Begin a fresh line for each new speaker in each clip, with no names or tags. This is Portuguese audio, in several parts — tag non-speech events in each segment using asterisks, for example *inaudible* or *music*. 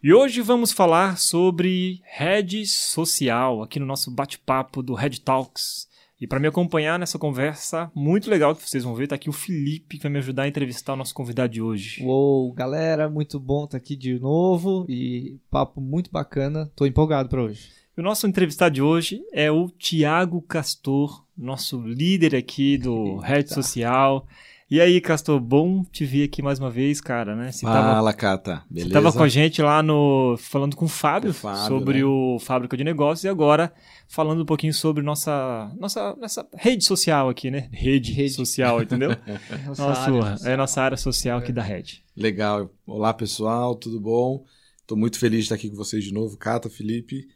E hoje vamos falar sobre rede social aqui no nosso bate-papo do Red Talks. E para me acompanhar nessa conversa muito legal que vocês vão ver, tá aqui o Felipe que vai me ajudar a entrevistar o nosso convidado de hoje.
Uou, galera, muito bom estar aqui de novo e papo muito bacana. Tô empolgado para hoje.
O nosso entrevistado de hoje é o Tiago Castor, nosso líder aqui do Eita. Rede Social. E aí, Castor, bom te ver aqui mais uma vez, cara, né?
Você Fala, tava, Cata, beleza?
Você tava com a gente lá no... falando com o Fábio, o Fábio sobre né? o Fábrica de Negócios e agora falando um pouquinho sobre nossa, nossa, nossa rede social aqui, né? Rede, rede. social, entendeu? *laughs* nossa, nossa área, é a nossa área social aqui é. da rede.
Legal. Olá, pessoal, tudo bom? Tô muito feliz de estar aqui com vocês de novo, Cata, Felipe.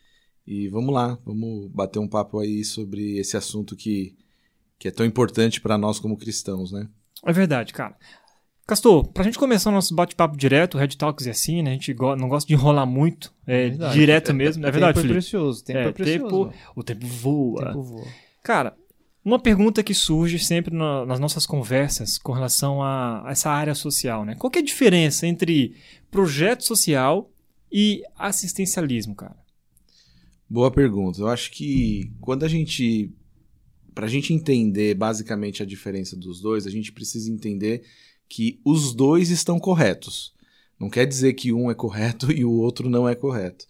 E vamos lá, vamos bater um papo aí sobre esse assunto que, que é tão importante para nós como cristãos, né?
É verdade, cara. Castor, pra gente começar o nosso bate-papo direto, o Red Talks é assim, né? A gente go não gosta de enrolar muito, é, é direto mesmo. É verdade,
tempo
Felipe?
é precioso, tempo é, é precioso.
Tempo, o tempo voa. O tempo voa. Cara, uma pergunta que surge sempre na, nas nossas conversas com relação a, a, essa área social, né? Qual é a diferença entre projeto social e assistencialismo, cara?
Boa pergunta. Eu acho que quando a gente para a gente entender basicamente a diferença dos dois, a gente precisa entender que os dois estão corretos. Não quer dizer que um é correto *laughs* e o outro não é correto.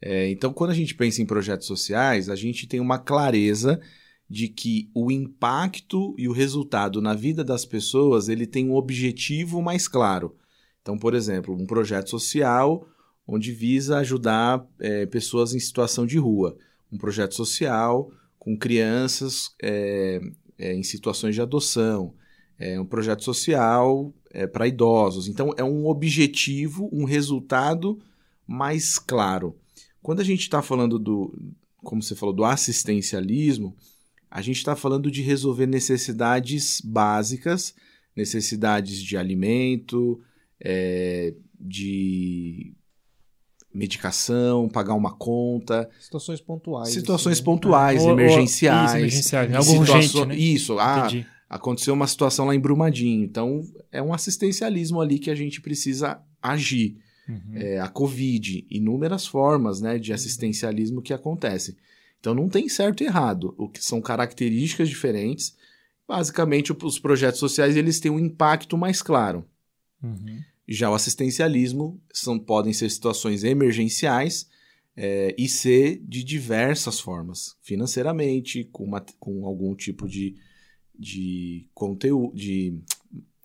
É, então, quando a gente pensa em projetos sociais, a gente tem uma clareza de que o impacto e o resultado na vida das pessoas ele tem um objetivo mais claro. Então, por exemplo, um projeto social onde visa ajudar é, pessoas em situação de rua. Um projeto social com crianças é, é, em situações de adoção, é um projeto social é, para idosos. Então, é um objetivo, um resultado mais claro. Quando a gente está falando do, como você falou, do assistencialismo, a gente está falando de resolver necessidades básicas, necessidades de alimento, é, de medicação, pagar uma conta.
Situações pontuais.
Situações assim. pontuais, é. emergenciais. Isso,
emergenciais. É algo urgente, né?
Isso. Ah, aconteceu uma situação lá em Brumadinho. Então, é um assistencialismo ali que a gente precisa agir. Uhum. É, a Covid, inúmeras formas né, de assistencialismo que acontecem. Então, não tem certo e errado. O que são características diferentes. Basicamente, os projetos sociais eles têm um impacto mais claro. Uhum. Já o assistencialismo são, podem ser situações emergenciais é, e ser de diversas formas, financeiramente, com, uma, com algum tipo de, de conteúdo, de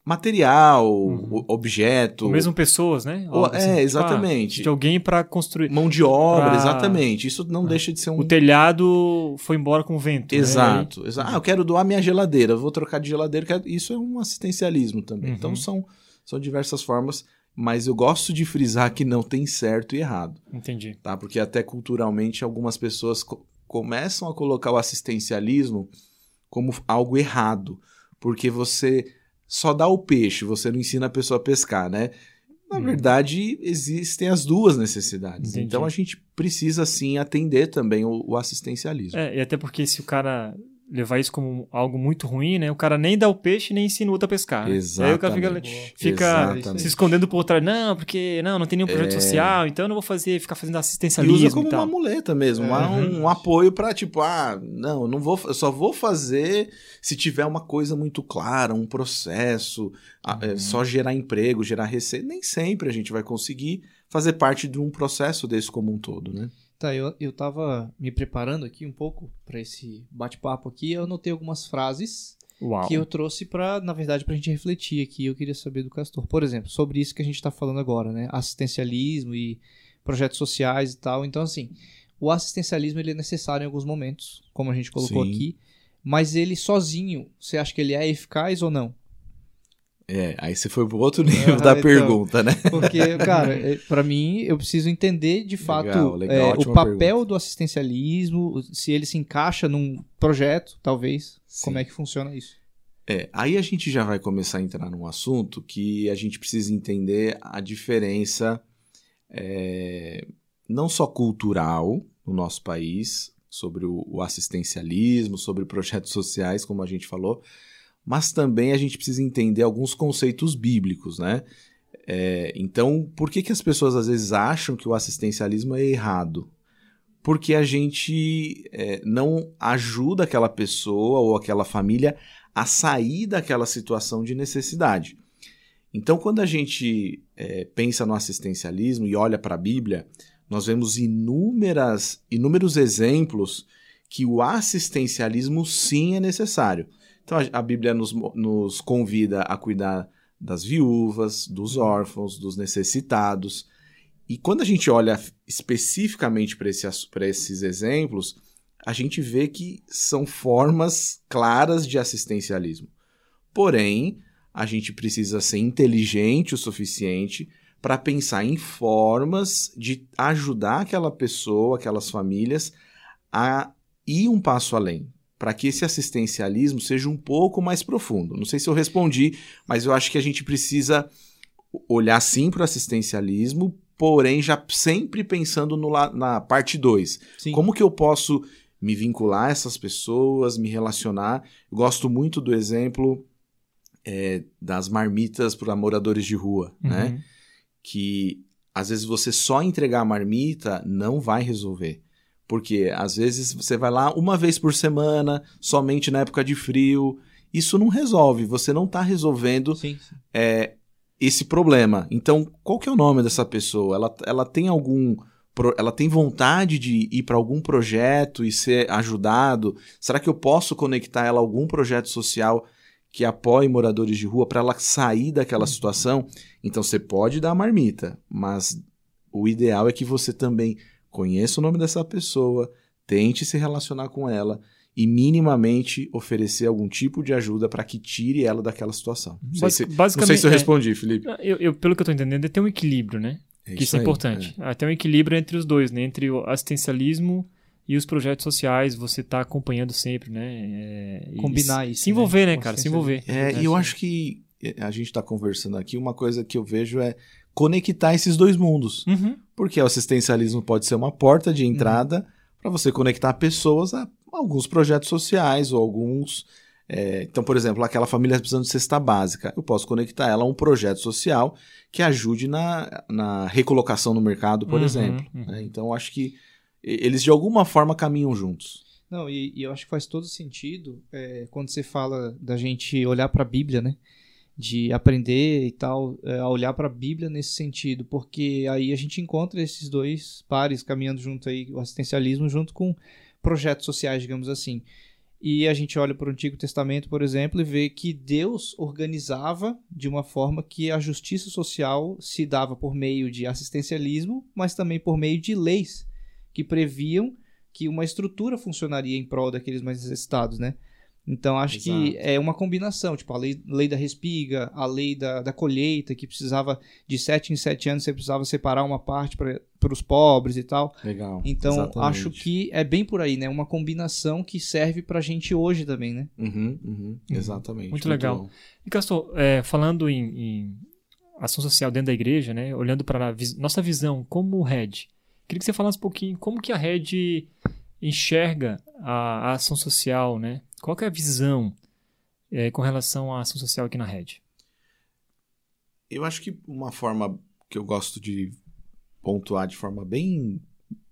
material, uhum. objeto.
Ou mesmo pessoas, né?
Ou, assim, é, tipo, exatamente.
Tipo, de alguém para construir.
Mão de obra, pra... exatamente. Isso não ah. deixa de ser um.
O telhado foi embora com o vento.
Exato.
Né?
exato. Ah, eu quero doar minha geladeira, vou trocar de geladeira. Isso é um assistencialismo também. Então, uhum. Então são são diversas formas, mas eu gosto de frisar que não tem certo e errado.
Entendi.
Tá? Porque até culturalmente algumas pessoas co começam a colocar o assistencialismo como algo errado, porque você só dá o peixe, você não ensina a pessoa a pescar, né? Na hum. verdade, existem as duas necessidades. Entendi. Então a gente precisa sim atender também o, o assistencialismo.
É, e até porque se o cara levar isso como algo muito ruim, né? O cara nem dá o peixe nem ensina o outro a pescar. Né?
Exatamente. Aí o
cara fica, fica se escondendo por trás. Não, porque não, não tem nenhum projeto é... social, então eu não vou fazer, ficar fazendo assistencialismo. E
usa como e uma muleta mesmo, é. um, um, apoio para tipo, ah, não, não vou, eu só vou fazer se tiver uma coisa muito clara, um processo, é, uhum. só gerar emprego, gerar receita. Nem sempre a gente vai conseguir fazer parte de um processo desse como um todo, né?
Tá, eu, eu tava me preparando aqui um pouco para esse bate-papo aqui. Eu anotei algumas frases Uau. que eu trouxe para, na verdade, para a gente refletir aqui. Eu queria saber do Castor, por exemplo, sobre isso que a gente está falando agora, né? Assistencialismo e projetos sociais e tal. Então, assim, o assistencialismo ele é necessário em alguns momentos, como a gente colocou Sim. aqui, mas ele sozinho, você acha que ele é eficaz ou não?
É, aí você foi pro outro *laughs* nível da então, pergunta, né?
Porque, *laughs* cara, é, para mim, eu preciso entender de fato legal, legal, é, o papel pergunta. do assistencialismo, se ele se encaixa num projeto, talvez. Sim. Como é que funciona isso?
É, aí a gente já vai começar a entrar num assunto que a gente precisa entender a diferença é, não só cultural no nosso país, sobre o, o assistencialismo, sobre projetos sociais, como a gente falou, mas também a gente precisa entender alguns conceitos bíblicos, né? É, então, por que, que as pessoas às vezes acham que o assistencialismo é errado? Porque a gente é, não ajuda aquela pessoa ou aquela família a sair daquela situação de necessidade. Então, quando a gente é, pensa no assistencialismo e olha para a Bíblia, nós vemos inúmeras, inúmeros exemplos que o assistencialismo sim é necessário. Então a, Bíblia nos, nos convida a cuidar das viúvas, dos órfãos, dos necessitados. E quando a gente olha especificamente para esse, esses exemplos, a gente vê que são formas claras de assistencialismo. Porém, a gente precisa ser inteligente o suficiente para pensar em formas de ajudar aquela pessoa, aquelas famílias a ir um passo além, para que esse assistencialismo seja um pouco mais profundo. Não sei se eu respondi, mas eu acho que a gente precisa olhar sim para o assistencialismo, porém já sempre pensando no, na parte 2. Como que eu posso me vincular a essas pessoas, me relacionar? Eu gosto muito do exemplo é, das marmitas para moradores de rua, né? uhum. né? Que às vezes você só entregar a marmita não vai resolver. Porque às vezes você vai lá uma vez por semana, somente na época de frio. Isso não resolve. Você não está resolvendo sim, sim. É, esse problema. Então, qual que é o nome dessa pessoa? Ela, ela tem algum. Ela tem vontade de ir para algum projeto e ser ajudado? Será que eu posso conectar ela a algum projeto social que apoie moradores de rua para ela sair daquela uhum. situação? Então você pode dar a marmita, mas o ideal é que você também conheça o nome dessa pessoa, tente se relacionar com ela e minimamente oferecer algum tipo de ajuda para que tire ela daquela situação. Não sei, se, não sei se eu é, respondi, é, Felipe.
Eu, eu, pelo que eu estou entendendo, é ter um equilíbrio, né? É que isso, é importante. É. Até um equilíbrio entre os dois, né? Entre o assistencialismo e os projetos sociais, você está acompanhando sempre, né?
É, Combinar isso.
Se envolver, né, né cara? Se envolver.
É, e eu acho que a gente está conversando aqui, uma coisa que eu vejo é conectar esses dois mundos. Uhum. Porque o assistencialismo pode ser uma porta de entrada uhum. para você conectar pessoas a alguns projetos sociais ou alguns. É, então, por exemplo, aquela família precisando de cesta básica, eu posso conectar ela a um projeto social que ajude na, na recolocação no mercado, por uhum, exemplo. Uhum. Né? Então, acho que eles de alguma forma caminham juntos.
Não, e, e eu acho que faz todo sentido é, quando você fala da gente olhar para a Bíblia, né? De aprender e tal, é, a olhar para a Bíblia nesse sentido, porque aí a gente encontra esses dois pares caminhando junto aí, o assistencialismo junto com projetos sociais, digamos assim. E a gente olha para o Antigo Testamento, por exemplo, e vê que Deus organizava de uma forma que a justiça social se dava por meio de assistencialismo, mas também por meio de leis que previam que uma estrutura funcionaria em prol daqueles mais necessitados, né? Então acho Exato. que é uma combinação, tipo a lei, lei da respiga, a lei da, da colheita, que precisava de sete em sete anos você precisava separar uma parte para os pobres e tal.
Legal.
Então Exatamente. acho que é bem por aí, né? Uma combinação que serve para a gente hoje também, né?
Uhum, uhum. Exatamente.
Muito, Muito legal. Bom. E Castor, é, falando em, em, ação social dentro da igreja, né? Olhando para nossa visão como Red, queria que você falasse um pouquinho como que a Red enxerga a, a ação social, né? Qual é a visão é, com relação à ação social aqui na rede?
Eu acho que uma forma que eu gosto de pontuar de forma bem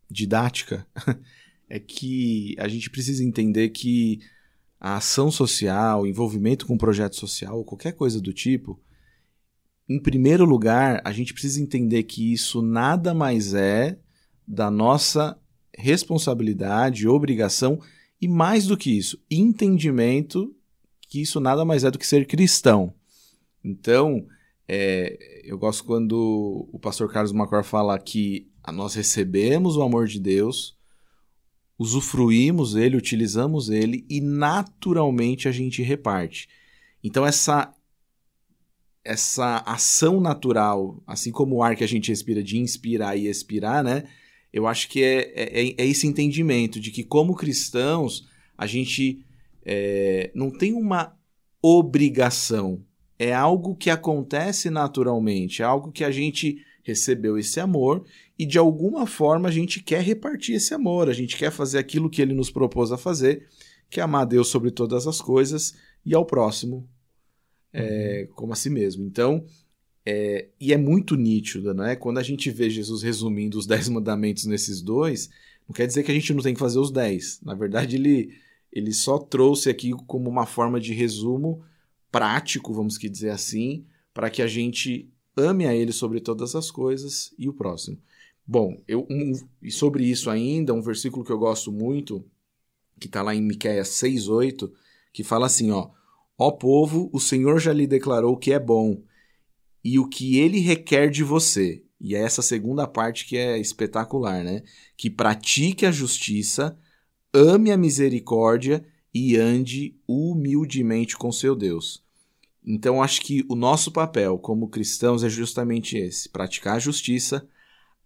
didática *laughs* é que a gente precisa entender que a ação social, envolvimento com projeto social, qualquer coisa do tipo, em primeiro lugar, a gente precisa entender que isso nada mais é da nossa responsabilidade, obrigação e mais do que isso, entendimento que isso nada mais é do que ser cristão. Então, é, eu gosto quando o pastor Carlos Macor fala que nós recebemos o amor de Deus, usufruímos ele, utilizamos ele e naturalmente a gente reparte. Então, essa essa ação natural, assim como o ar que a gente respira de inspirar e expirar, né? Eu acho que é, é, é esse entendimento de que, como cristãos, a gente é, não tem uma obrigação. É algo que acontece naturalmente, é algo que a gente recebeu esse amor e de alguma forma a gente quer repartir esse amor, a gente quer fazer aquilo que ele nos propôs a fazer, que é amar a Deus sobre todas as coisas e ao próximo é, uhum. como a si mesmo. Então, é, e é muito nítido, né? Quando a gente vê Jesus resumindo os dez mandamentos nesses dois, não quer dizer que a gente não tem que fazer os dez. Na verdade, ele, ele só trouxe aqui como uma forma de resumo prático, vamos que dizer assim, para que a gente ame a ele sobre todas as coisas e o próximo. Bom, eu, um, e sobre isso ainda, um versículo que eu gosto muito, que está lá em Miqueias 6,8, que fala assim, ó, Ó povo, o Senhor já lhe declarou que é bom, e o que ele requer de você, e é essa segunda parte que é espetacular, né? Que pratique a justiça, ame a misericórdia e ande humildemente com seu Deus. Então, acho que o nosso papel como cristãos é justamente esse: praticar a justiça,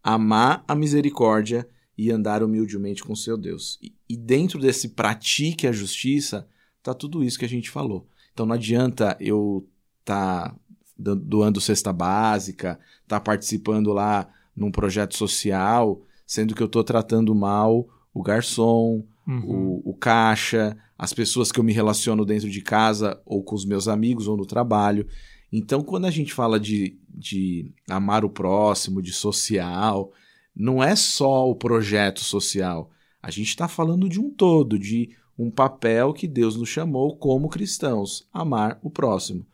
amar a misericórdia e andar humildemente com seu Deus. E, e dentro desse pratique a justiça, tá tudo isso que a gente falou. Então não adianta eu tá doando cesta básica, estar tá participando lá num projeto social, sendo que eu estou tratando mal o garçom, uhum. o, o caixa, as pessoas que eu me relaciono dentro de casa ou com os meus amigos ou no trabalho. Então, quando a gente fala de, de amar o próximo, de social, não é só o projeto social. A gente está falando de um todo, de um papel que Deus nos chamou como cristãos, amar o próximo.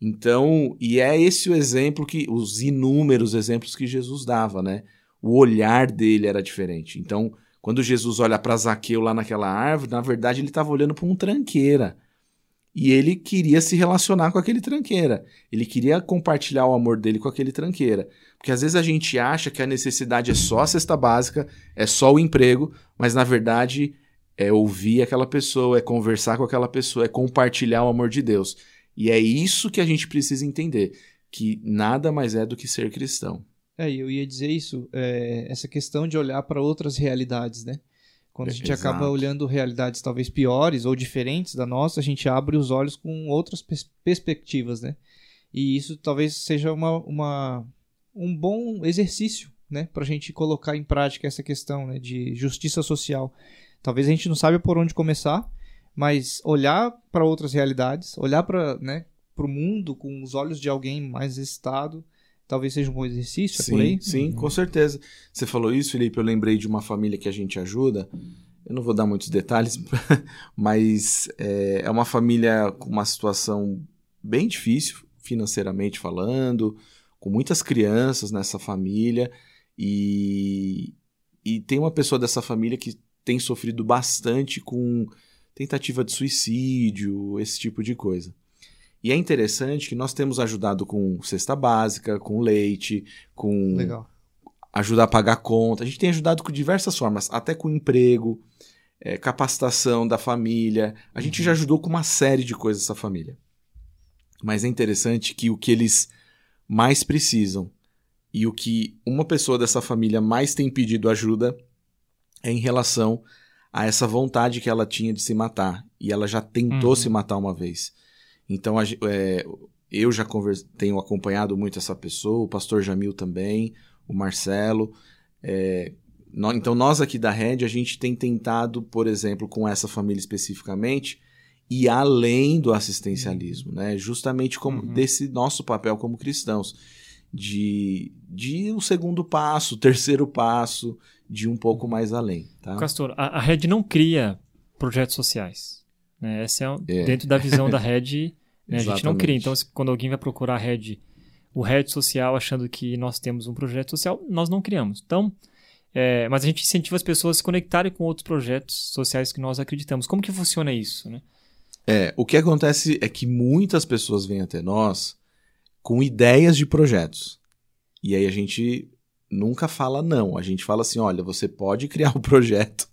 Então, e é esse o exemplo que os inúmeros exemplos que Jesus dava, né? O olhar dele era diferente. Então, quando Jesus olha para Zaqueu lá naquela árvore, na verdade ele estava olhando para um tranqueira. E ele queria se relacionar com aquele tranqueira. Ele queria compartilhar o amor dele com aquele tranqueira. Porque às vezes a gente acha que a necessidade é só a cesta básica, é só o emprego, mas na verdade é ouvir aquela pessoa, é conversar com aquela pessoa, é compartilhar o amor de Deus. E é isso que a gente precisa entender, que nada mais é do que ser cristão.
É, eu ia dizer isso, é, essa questão de olhar para outras realidades, né? Quando a gente Exato. acaba olhando realidades talvez piores ou diferentes da nossa, a gente abre os olhos com outras pers perspectivas, né? E isso talvez seja uma, uma um bom exercício, né? Para a gente colocar em prática essa questão né? de justiça social. Talvez a gente não saiba por onde começar, mas olhar para outras realidades, olhar para né, o mundo com os olhos de alguém mais excitado, talvez seja um bom exercício,
sim,
é por aí?
Sim, uhum. com certeza. Você falou isso, Felipe, eu lembrei de uma família que a gente ajuda. Eu não vou dar muitos detalhes, *laughs* mas é, é uma família com uma situação bem difícil, financeiramente falando, com muitas crianças nessa família. E, e tem uma pessoa dessa família que tem sofrido bastante com tentativa de suicídio, esse tipo de coisa. E é interessante que nós temos ajudado com cesta básica, com leite, com
Legal.
ajudar a pagar conta. A gente tem ajudado com diversas formas, até com emprego, é, capacitação da família. A gente uhum. já ajudou com uma série de coisas essa família. Mas é interessante que o que eles mais precisam e o que uma pessoa dessa família mais tem pedido ajuda é em relação a essa vontade que ela tinha de se matar. E ela já tentou uhum. se matar uma vez. Então, a, é, eu já converse, tenho acompanhado muito essa pessoa, o pastor Jamil também, o Marcelo. É, no, então, nós aqui da Rede, a gente tem tentado, por exemplo, com essa família especificamente, e além do assistencialismo, né? justamente como uhum. desse nosso papel como cristãos, de, de um segundo passo, terceiro passo, de um pouco mais além. Tá?
Castor, a, a Red não cria projetos sociais. Né? Essa é, é. dentro da visão da Red, *laughs* né? a gente não cria. Então, quando alguém vai procurar a Red, o Red social, achando que nós temos um projeto social, nós não criamos. Então, é, mas a gente incentiva as pessoas a se conectarem com outros projetos sociais que nós acreditamos. Como que funciona isso, né?
É, o que acontece é que muitas pessoas vêm até nós com ideias de projetos. E aí a gente nunca fala não. A gente fala assim: olha, você pode criar o um projeto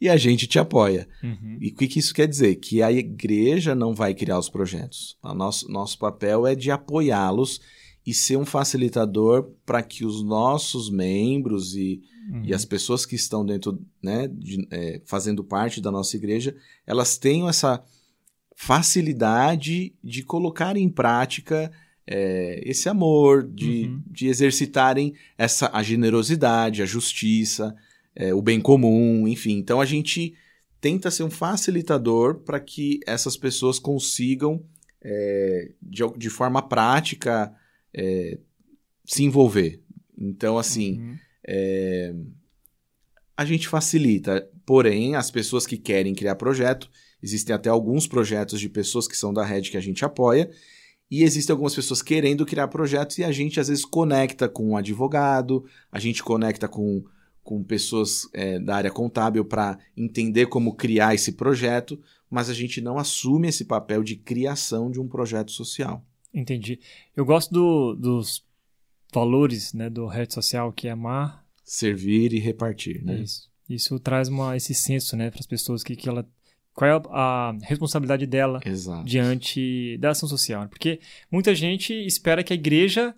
e a gente te apoia. Uhum. E o que, que, isso quer dizer? Que a igreja não vai criar os projetos. O nosso, nosso papel é de apoiá-los e ser um facilitador para que os nossos membros e, uhum. e as pessoas que estão dentro, né, de, é, fazendo parte da nossa igreja, elas tenham essa facilidade de colocar em prática é, esse amor, de, uhum. de exercitarem essa a generosidade, a justiça, é, o bem comum, enfim. Então a gente tenta ser um facilitador para que essas pessoas consigam, é, de, de, forma prática, se envolver. Então, assim, uhum. A gente facilita. Porém, as pessoas que querem criar projeto, existem até alguns projetos de pessoas que são da rede que a gente apoia, e existem algumas pessoas querendo criar projetos e a gente às vezes conecta com um advogado, a gente conecta com, com pessoas é, da área contábil para entender como criar esse projeto, mas a gente não assume esse papel de criação de um projeto social.
Entendi. Eu gosto do, dos valores né, do rede social, que é amar,
servir e repartir. Né?
Isso. Isso traz uma, esse senso né, para as pessoas que, que ela qual é a, responsabilidade dela
Exato.
diante da ação social. Porque muita gente espera que a igreja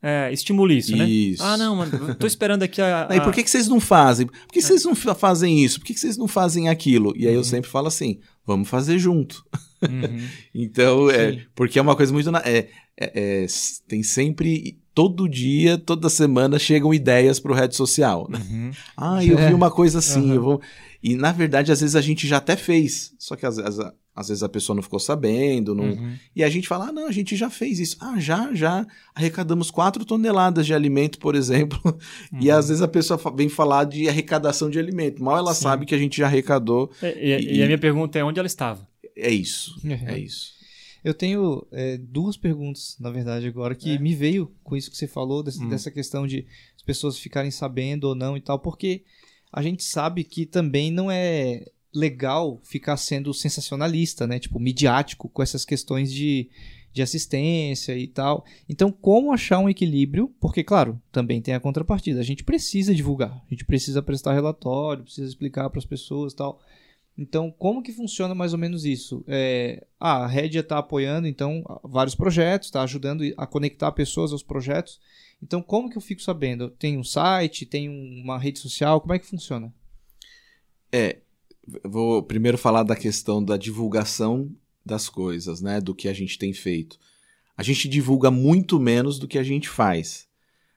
é, estimule isso, né?
Isso.
Ah, não, mano, tô esperando aqui a. *laughs*
a... E por que, que vocês não fazem? Por que, é. vocês não fazem isso? Por que, que vocês não fazem aquilo? E aí uhum. eu sempre falo assim: vamos fazer junto. Uhum. *laughs* então, é, porque é uma coisa muito. É, é, é, tem sempre todo dia, toda semana chegam ideias para o rede social. Né? Uhum. Ah, eu vi é. uma coisa assim, uhum. eu vou. E na verdade, às vezes a gente já até fez, só que às, às, às vezes a pessoa não ficou sabendo, não... Uhum. e a gente fala: ah, não, a gente já fez isso. Ah, já, já arrecadamos quatro toneladas de alimento, por exemplo. *laughs* E às uhum. vezes a pessoa vem falar de arrecadação de alimento. Mal ela Sim. sabe que a gente já arrecadou.
É, e, e, e, a minha pergunta é: onde ela estava?
É isso, é isso.
Eu tenho é, duas perguntas, na verdade, agora, que é. me veio com isso que você falou, desse, hum. dessa questão de as pessoas ficarem sabendo ou não e tal, porque a gente sabe que também não é legal ficar sendo sensacionalista, né? Tipo, midiático com essas questões de, de assistência e tal. Então, como achar um equilíbrio? Porque, claro, também tem a contrapartida. A gente precisa divulgar, a gente precisa prestar relatório, precisa explicar para as pessoas e tal. Então, como que funciona mais ou menos isso? É, ah, a Redia está apoiando, então, vários projetos, está ajudando a conectar pessoas aos projetos. Então, como que eu fico sabendo? Tem um site, tem uma rede social, como é que funciona?
É, vou primeiro falar da questão da divulgação das coisas, né? Do que a gente tem feito. A gente divulga muito menos do que a gente faz.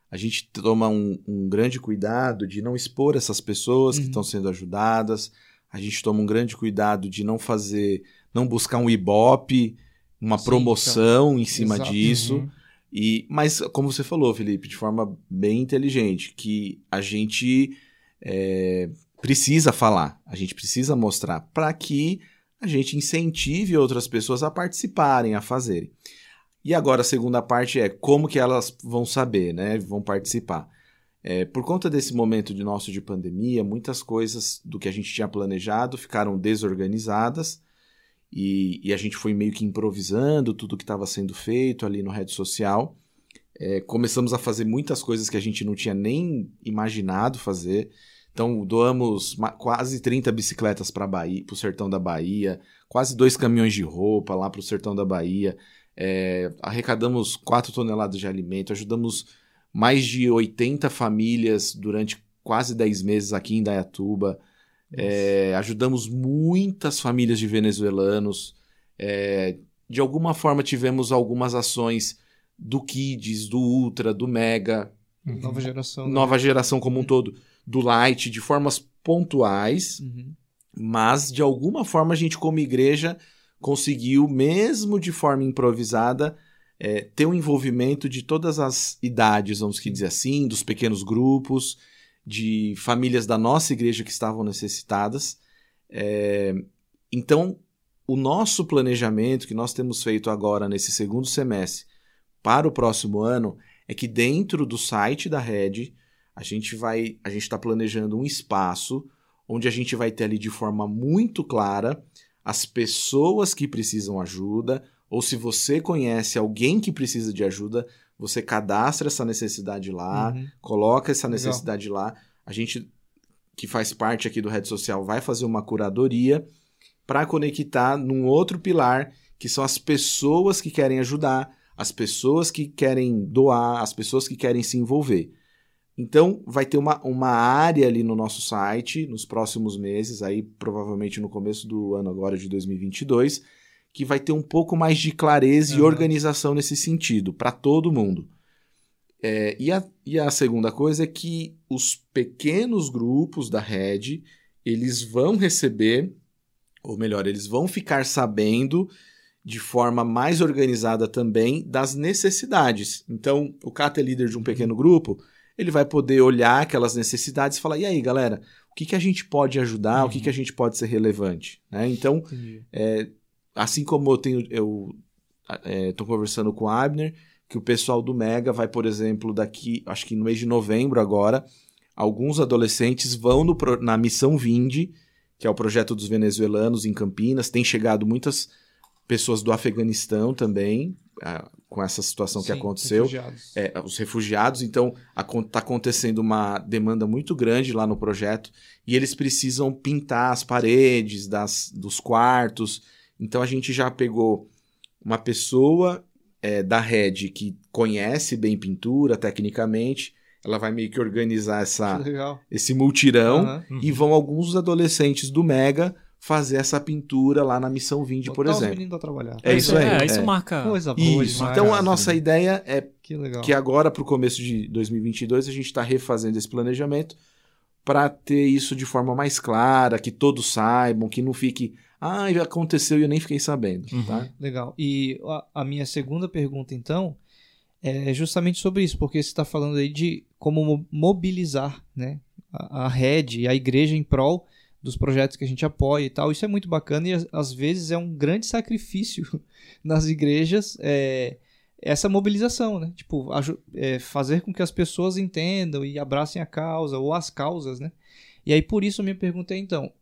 A gente toma um, um grande cuidado de não expor essas pessoas uhum. que estão sendo ajudadas a gente toma um grande cuidado de não fazer, não buscar um ibope, uma Sim, promoção então, em cima exato. disso. Uhum. E, mas, como você falou, Felipe, de forma bem inteligente, que a gente é, precisa falar, a gente precisa mostrar para que a gente incentive outras pessoas a participarem, a fazerem. E agora a segunda parte é como que elas vão saber, né? Vão participar. É, por conta desse momento de nosso de pandemia, muitas coisas do que a gente tinha planejado ficaram desorganizadas e, e a gente foi meio que improvisando tudo que estava sendo feito ali no rede social. É, começamos a fazer muitas coisas que a gente não tinha nem imaginado fazer. Então, doamos quase 30 bicicletas para o sertão da Bahia, quase dois caminhões de roupa lá para o sertão da Bahia, é, arrecadamos 4 toneladas de alimento, ajudamos mais de 80 famílias durante quase 10 meses aqui em Dayatuba. É, ajudamos muitas famílias de venezuelanos. É, de alguma forma tivemos algumas ações do Kids, do Ultra, do Mega.
Uhum. Nova geração.
Né? Nova geração como um todo. Do Light, de formas pontuais. Uhum. Mas, de alguma forma, a gente, como igreja, conseguiu, mesmo de forma improvisada, é, ter um envolvimento de todas as idades, vamos dizer assim, dos pequenos grupos, de famílias da nossa igreja que estavam necessitadas. É, então, o nosso planejamento que nós temos feito agora nesse segundo semestre para o próximo ano é que dentro do site da Red a gente vai, a gente está planejando um espaço onde a gente vai ter ali de forma muito clara as pessoas que precisam ajuda, ou se você conhece alguém que precisa de ajuda, você cadastra essa necessidade lá, uhum. coloca essa necessidade Legal. lá. A gente que faz parte aqui do Rede Social vai fazer uma curadoria para conectar num outro pilar, que são as pessoas que querem ajudar, as pessoas que querem doar, as pessoas que querem se envolver. Então, vai ter uma, uma área ali no nosso site nos próximos meses, aí provavelmente no começo do ano agora de 2022, que vai ter um pouco mais de clareza uhum. e organização nesse sentido, para todo mundo. É, e, a, e a segunda coisa é que os pequenos grupos da rede, eles vão receber, ou melhor, eles vão ficar sabendo de forma mais organizada também das necessidades. Então, o Cata é líder de um pequeno grupo, ele vai poder olhar aquelas necessidades e falar: e aí, galera, o que, que a gente pode ajudar, uhum. o que, que a uhum. gente pode ser relevante? Né? Então, é, assim como eu tenho. Eu estou é, conversando com o Abner, que o pessoal do Mega vai, por exemplo, daqui, acho que no mês de novembro agora, alguns adolescentes vão no, na Missão Vinde, que é o projeto dos venezuelanos em Campinas. Tem chegado muitas pessoas do Afeganistão também, com essa situação Sim, que aconteceu. Refugiados. É, os refugiados, então está acontecendo uma demanda muito grande lá no projeto e eles precisam pintar as paredes das, dos quartos. Então a gente já pegou uma pessoa é, da rede que conhece bem pintura tecnicamente. Ela vai meio que organizar essa, esse multirão uhum. e vão alguns adolescentes do Mega fazer essa pintura lá na Missão Vinde, por exemplo.
A trabalhar.
É isso aí.
É, isso é. marca.
Coisa boa
isso. Demais, então a nossa ideia é que, que agora para o começo de 2022 a gente está refazendo esse planejamento para ter isso de forma mais clara, que todos saibam, que não fique ah, aconteceu e eu nem fiquei sabendo. Uhum. Tá?
Legal. E a, a minha segunda pergunta, então, é justamente sobre isso, porque você está falando aí de como mobilizar né, a, a rede e a igreja em prol dos projetos que a gente apoia e tal. Isso é muito bacana e às vezes é um grande sacrifício *laughs* nas igrejas é, essa mobilização, né? Tipo, é, fazer com que as pessoas entendam e abracem a causa ou as causas, né? E aí por isso minha pergunta é então,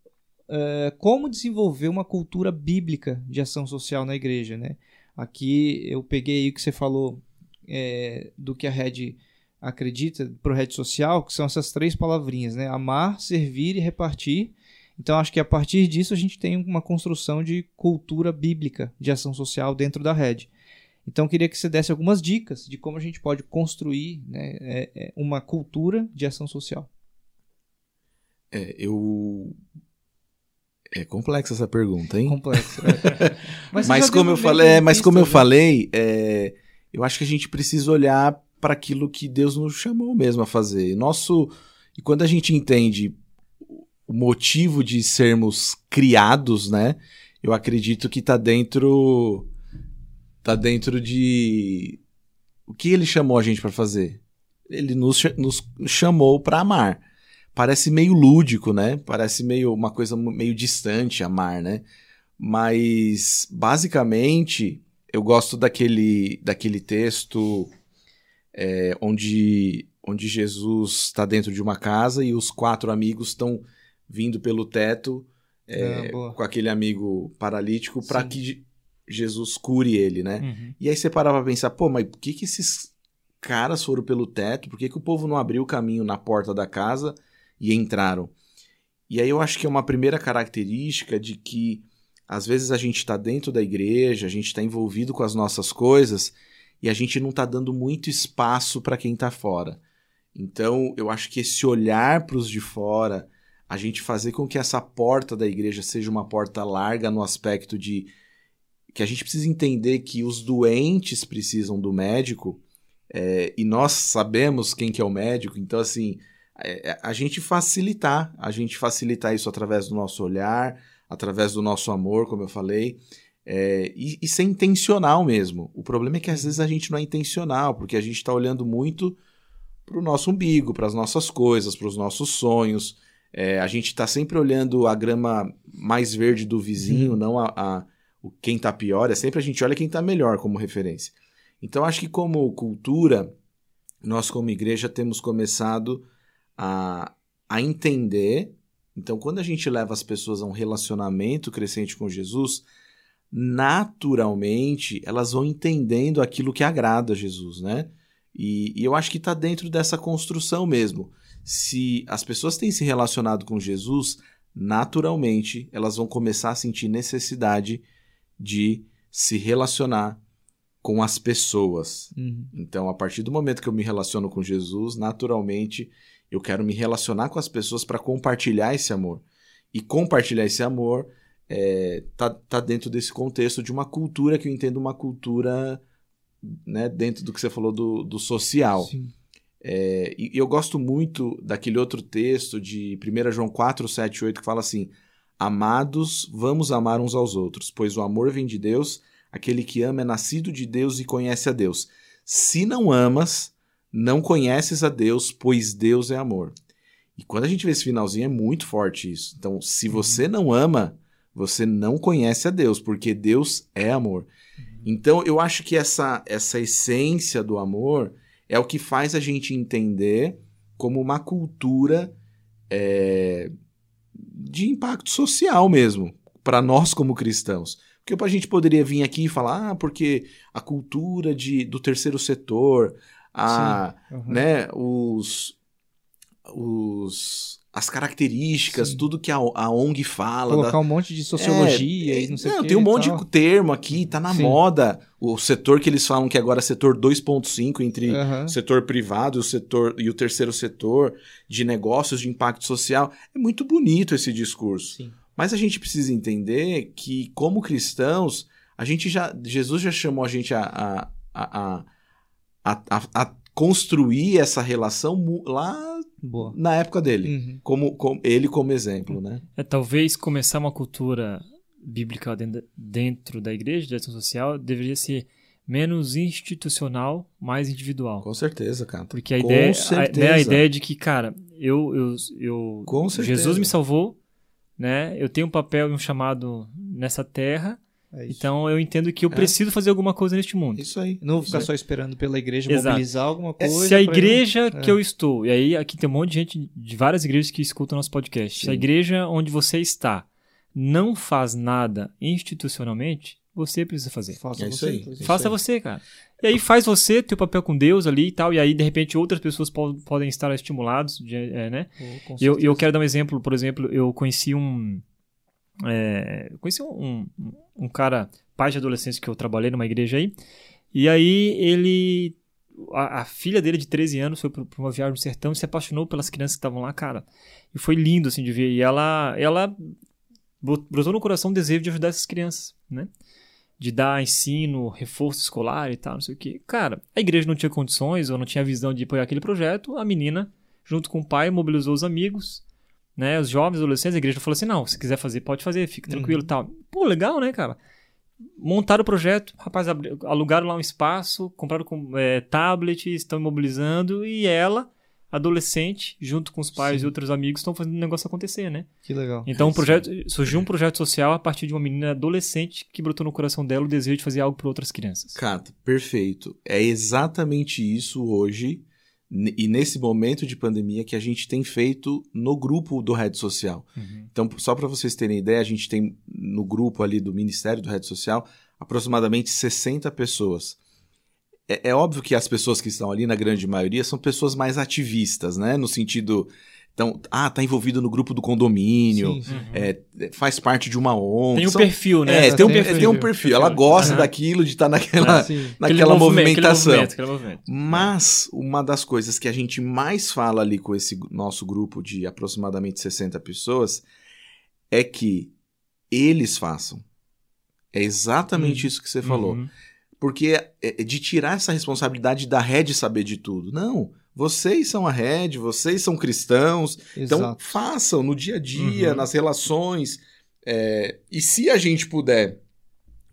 é, como desenvolver uma cultura bíblica de ação social na igreja, né? Aqui eu peguei o que você falou é, do que a Red acredita para rede social, que são essas três palavrinhas, né? Amar, servir e repartir. Então acho que a partir disso a gente tem uma construção de cultura bíblica de ação social dentro da rede. Então queria que você desse algumas dicas de como a gente pode construir né, é, uma cultura de ação social.
É, eu é complexa essa pergunta, hein?
Complexa. *laughs* É.
mas, mas como eu falei, é, mas como eu né? falei, é, eu acho que a gente precisa olhar para aquilo que Deus nos chamou mesmo a fazer. Nosso e quando a gente entende o motivo de sermos criados, né? Eu acredito que tá dentro tá dentro de o que ele chamou a gente para fazer. Ele nos, nos chamou para amar. Parece meio lúdico, né? Parece meio uma coisa meio distante amar, né? Mas basicamente eu gosto daquele daquele texto é, onde onde Jesus está dentro de uma casa e os quatro amigos estão vindo pelo teto é, é, com aquele amigo paralítico para que Jesus cure ele, né? Uhum. E aí você parava pra pensar, pô, mas por que, que esses caras foram pelo teto? Por que, que o povo não abriu o caminho na porta da casa e entraram? E aí eu acho que é uma primeira característica de que às vezes a gente está dentro da igreja, a gente está envolvido com as nossas coisas e a gente não está dando muito espaço para quem está fora. Então eu acho que esse olhar para os de fora, a gente fazer com que essa porta da igreja seja uma porta larga no aspecto de que a gente precisa entender que os doentes precisam do médico é, e nós sabemos quem que é o médico, então assim a gente facilitar, a gente facilitar isso através do nosso olhar, através do nosso amor, como eu falei, é, e, e ser intencional mesmo. O problema é que às vezes a gente não é intencional, porque a gente está olhando muito para o nosso umbigo, para as nossas coisas, para os nossos sonhos. É, a gente está sempre olhando a grama mais verde do vizinho, uhum. não a, a, o quem está pior. É sempre a gente olha quem está melhor como referência. Então, acho que como cultura, nós como igreja temos começado a, a entender. Então, quando a gente leva as pessoas a um relacionamento crescente com Jesus, naturalmente elas vão entendendo aquilo que agrada a Jesus, né? E, e eu acho que está dentro dessa construção mesmo. Se as pessoas têm se relacionado com Jesus, naturalmente elas vão começar a sentir necessidade de se relacionar com as pessoas. Uhum. Então, a partir do momento que eu me relaciono com Jesus, naturalmente eu quero me relacionar com as pessoas para compartilhar esse amor. E compartilhar esse amor é, tá, tá dentro desse contexto de uma cultura que eu entendo uma cultura né, dentro do que você falou do, do social. É, e eu gosto muito daquele outro texto de 1 João 4, 7, 8, que fala assim: Amados, vamos amar uns aos outros, pois o amor vem de Deus, aquele que ama é nascido de Deus e conhece a Deus. Se não amas, não conheces a Deus, pois Deus é amor. E quando a gente vê esse finalzinho, é muito forte isso. Então, se uhum. você não ama, você não conhece a Deus, porque Deus é amor. Uhum. Então, eu acho que essa, essa essência do amor é o que faz a gente entender como uma cultura é, de impacto social mesmo, para nós como cristãos. Porque a gente poderia vir aqui e falar, ah, porque a cultura de, do terceiro setor, a, uhum. né, os, os, as características, Sim. tudo que a, a ONG fala.
Colocar da... um monte de sociologia é, e não sei o que.
Tem um monte de termo aqui, tá na Sim. moda. O setor que eles falam que agora é setor 2.5 entre uhum. o setor privado e o setor e o terceiro setor de negócios de impacto social. É muito bonito esse discurso. Sim. Mas a gente precisa entender que, como cristãos, a gente já. Jesus já chamou a gente a, a, a, a, a, a construir essa relação lá Boa. na época dele, uhum. como, como ele como exemplo, né?
É talvez começar uma cultura bíblica dentro da igreja, de ação social, deveria ser menos institucional, mais individual.
Com certeza, cara.
Porque a Com ideia, certeza. A, né, a ideia de que, cara, eu, eu, eu Jesus me salvou, né? Eu tenho um papel e um chamado nessa terra é então eu entendo que eu é. preciso fazer alguma coisa neste mundo.
Isso aí. Não ficar só esperando pela igreja Exato. mobilizar alguma é, coisa.
Se a igreja eu... que é. eu estou, e aí aqui tem um monte de gente de várias igrejas que escutam nosso podcast. Sim. Se a igreja onde você está não faz nada institucionalmente, você precisa fazer.
Faça é você.
Faça você, cara. E aí faz você, teu papel com Deus ali e tal, e aí de repente outras pessoas po podem estar estimulados, de, é, né? Oh, eu, eu quero dar um exemplo, por exemplo, eu conheci um é, conheci um, um, um, cara, pai de adolescentes que eu trabalhei numa igreja aí, e aí ele. A, a filha dele de 13 anos foi para uma viagem no sertão e se apaixonou pelas crianças que estavam lá, cara. E foi lindo assim de ver. E ela, ela brotou no coração o desejo de ajudar essas crianças, né? De dar ensino, reforço escolar e tal, não sei o que. Cara, a igreja não tinha condições ou não tinha visão de apoiar aquele projeto. A menina, junto com o pai, mobilizou os amigos né? Os jovens, adolescentes, a igreja falou assim: não, se quiser fazer, pode fazer, fique tranquilo e uhum. tal. Pô, legal, né, cara? Montaram o projeto, rapaz, alugaram lá um espaço, compraram com, é, tablet, estão imobilizando e ela, adolescente, junto com os pais Sim. e outros amigos, estão fazendo o negócio acontecer, né?
Que legal.
Então, um projeto, surgiu um projeto social a partir de uma menina adolescente que brotou no coração dela o desejo de fazer algo para outras crianças.
Cato, perfeito. É exatamente isso hoje e nesse momento de pandemia que a gente tem feito no grupo do Rede Social. Uhum. Então, só para vocês terem ideia, a gente tem no grupo ali do Ministério do Rede Social aproximadamente 60 pessoas. É, é óbvio que as pessoas que estão ali, na grande maioria, são pessoas mais ativistas, né? No sentido então, ah, tá envolvido no grupo do condomínio, sim, sim. É, faz parte de uma ONG.
Tem um perfil, né?
É, tem, um, perfil. tem um perfil. Ela gosta uhum. daquilo, de estar tá naquela, ah, naquela movimentação. Movimento, aquele movimento. Mas, uma das coisas que a gente mais fala ali com esse nosso grupo de aproximadamente 60 pessoas é que eles façam. É exatamente uhum. isso que você falou. Uhum. Porque é, é de tirar essa responsabilidade da rede saber de tudo. Não. Vocês são a rede, vocês são cristãos. Então, Exato. Então, façam no dia a dia, uhum. nas relações. É, e se a gente puder,